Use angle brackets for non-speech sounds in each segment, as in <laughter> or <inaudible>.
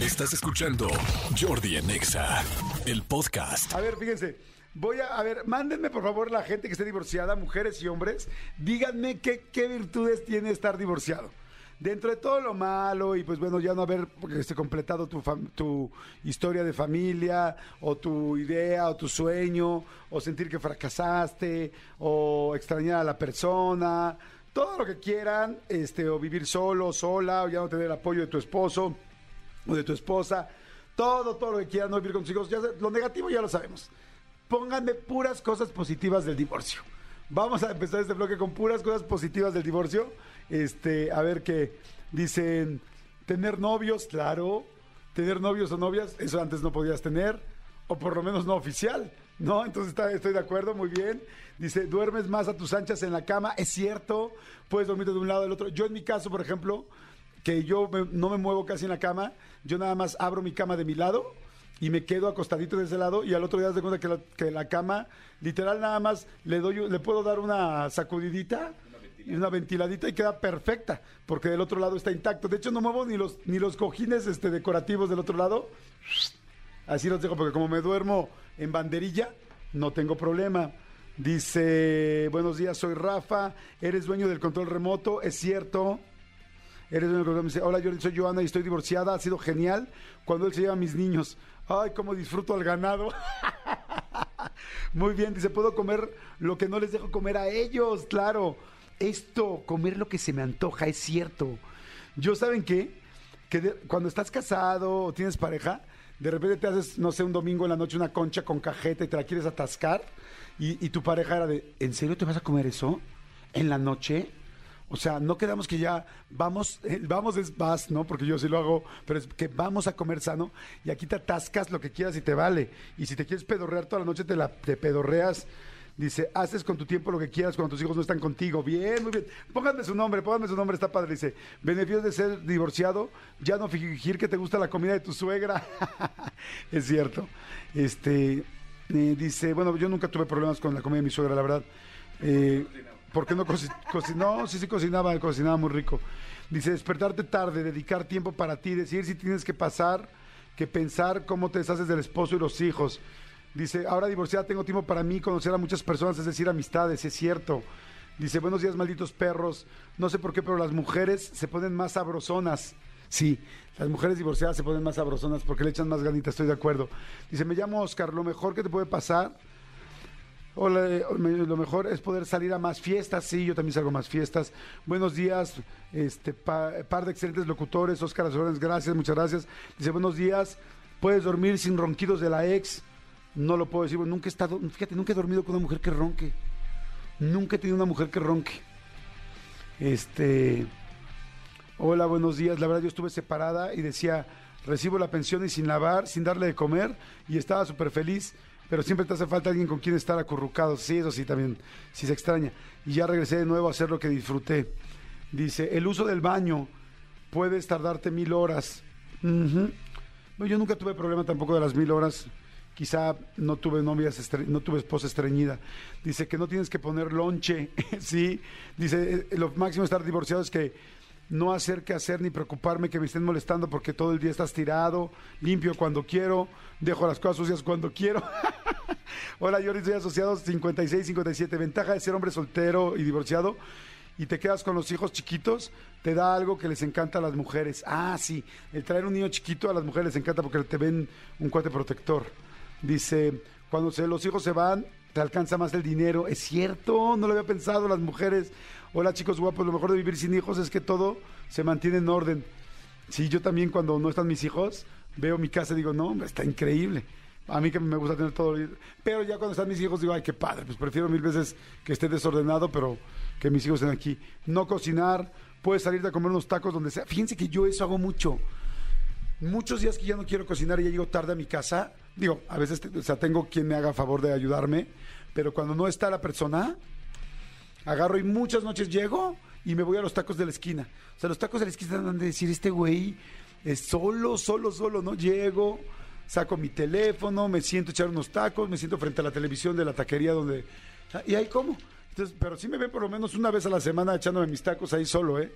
Estás escuchando Jordi en Exa, el podcast. A ver, fíjense. Voy a, a ver, mándenme por favor la gente que esté divorciada, mujeres y hombres, díganme qué, virtudes tiene estar divorciado. Dentro de todo lo malo y pues bueno, ya no haber este, completado tu, tu historia de familia o tu idea o tu sueño o sentir que fracasaste o extrañar a la persona, todo lo que quieran, este, o vivir solo, sola, o ya no tener el apoyo de tu esposo o de tu esposa, todo, todo lo que quieran, no vivir con tus hijos, ya, lo negativo ya lo sabemos. Pónganme puras cosas positivas del divorcio. Vamos a empezar este bloque con puras cosas positivas del divorcio. Este, a ver qué dicen, tener novios, claro, tener novios o novias, eso antes no podías tener, o por lo menos no oficial, ¿no? Entonces está- estoy de acuerdo, muy bien. Dice, duermes más a tus anchas en la cama, es cierto, puedes dormir de un lado al otro. Yo en mi caso, por ejemplo, que yo me- no me muevo casi en la cama, yo nada más abro mi cama de mi lado y me quedo acostadito de ese lado y al otro día das de cuenta que la, que la cama, literal nada más le doy, le puedo dar una sacudidita y una ventiladita y queda perfecta, porque del otro lado está intacto. De hecho no muevo ni los, ni los cojines este, decorativos del otro lado, así los dejo, porque como me duermo en banderilla, no tengo problema. Dice, buenos días, soy Rafa, eres dueño del control remoto, es cierto. Eres del control, me dice, hola Jordi, soy Joana y estoy divorciada, ha sido genial cuando él se lleva a mis niños. Ay, cómo disfruto al ganado. <laughs> Muy bien, dice, puedo comer lo que no les dejo comer a ellos, claro. Esto, comer lo que se me antoja, es cierto. Yo, ¿saben qué? Que cuando estás casado o tienes pareja, de repente te haces, no sé, un domingo en la noche una concha con cajeta y te la quieres atascar y tu pareja era de, ¿en serio te vas a comer eso? ¿En la noche? O sea, no quedamos que ya vamos, eh, vamos es vas, ¿no? Porque yo sí lo hago, pero es que vamos a comer sano y aquí te atascas lo que quieras y te vale. Y si te quieres pedorrear toda la noche, te la te pedorreas. Dice, haces con tu tiempo lo que quieras cuando tus hijos no están contigo. Bien, muy bien. Pónganme su nombre, pónganme su nombre, está padre. Dice, beneficios de ser divorciado, ya no fingir que te gusta la comida de tu suegra. <laughs> es cierto. Este, eh, dice, bueno, yo nunca tuve problemas con la comida de mi suegra, la verdad. Eh, ¿Por qué no cocinó? Sí, sí cocinaba, cocinaba muy rico. Dice, despertarte tarde, dedicar tiempo para ti, decir si tienes que pasar, que pensar cómo te deshaces del esposo y los hijos. Dice, ahora divorciada tengo tiempo para mí, conocer a muchas personas, es decir, amistades, es cierto. Dice, buenos días, malditos perros. No sé por qué, pero las mujeres se ponen más sabrosonas. Sí, las mujeres divorciadas se ponen más sabrosonas porque le echan más ganitas, estoy de acuerdo. Dice, me llamo Oscar, lo mejor que te puede pasar Hola, eh, lo mejor es poder salir a más fiestas. Sí, yo también salgo a más fiestas. Buenos días, este pa- par de excelentes locutores. Oscar Azores, gracias, muchas gracias. Dice, buenos días. Puedes dormir sin ronquidos de la ex. No lo puedo decir. nunca he estado, fíjate, nunca he dormido con una mujer que ronque. Nunca he tenido una mujer que ronque. Este. Hola, buenos días. La verdad, yo estuve separada y decía, recibo la pensión y sin lavar, sin darle de comer, y estaba súper feliz, pero siempre te hace falta alguien con quien estar acurrucado. Sí, eso sí, también, sí se extraña. Y ya regresé de nuevo a hacer lo que disfruté. Dice, el uso del baño puedes tardarte mil horas. No, yo nunca tuve problema tampoco de las mil horas. Quizá no tuve novias, no tuve esposa estreñida. Dice que no tienes que poner lonche. <laughs> sí. Dice, eh, lo máximo de estar divorciado es que no hacer que hacer ni preocuparme que me estén molestando porque todo el día estás tirado, limpio cuando quiero, dejo las cosas sucias cuando quiero. <laughs> Hola, Jordi, soy asociado 56-57. Ventaja de ser hombre soltero y divorciado y te quedas con los hijos chiquitos, te da algo que les encanta a las mujeres. Ah, sí, el traer un niño chiquito a las mujeres les encanta porque te ven un cuate protector. Dice, cuando se, los hijos se van, te alcanza más el dinero. Es cierto, no lo había pensado las mujeres. Hola chicos guapos, lo mejor de vivir sin hijos es que todo se mantiene en orden. Sí, yo también cuando no están mis hijos, veo mi casa y digo, no, está increíble. A mí que me gusta tener todo. Pero ya cuando están mis hijos digo, ay, qué padre, pues prefiero mil veces que esté desordenado, pero que mis hijos estén aquí. No cocinar, puedes salirte a comer unos tacos donde sea. Fíjense que yo eso hago mucho. muchos días que ya no quiero cocinar y ya llego tarde a mi casa, digo, a veces o sea, tengo quien me haga favor de ayudarme, pero cuando no está la persona, agarro y muchas noches llego y me voy a los tacos de la esquina. O sea, los tacos de la esquina dan de decir, este güey es solo, solo, solo, ¿no? Llego, saco mi teléfono, me siento a echar unos tacos, me siento frente a la televisión de la taquería donde... Y ahí como. Entonces, pero sí me ven por lo menos una vez a la semana echándome mis tacos ahí solo, ¿eh?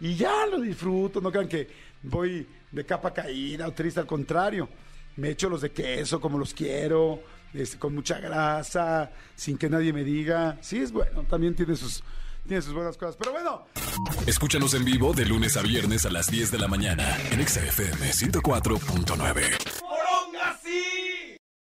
Y ya lo disfruto, no crean que voy de capa caída o triste, al contrario. Me echo los de queso como los quiero, con mucha grasa, sin que nadie me diga. Sí, es bueno, también tiene sus, tiene sus buenas cosas. Pero bueno. Escúchanos en vivo de lunes a viernes a las 10 de la mañana en XFM 104.9.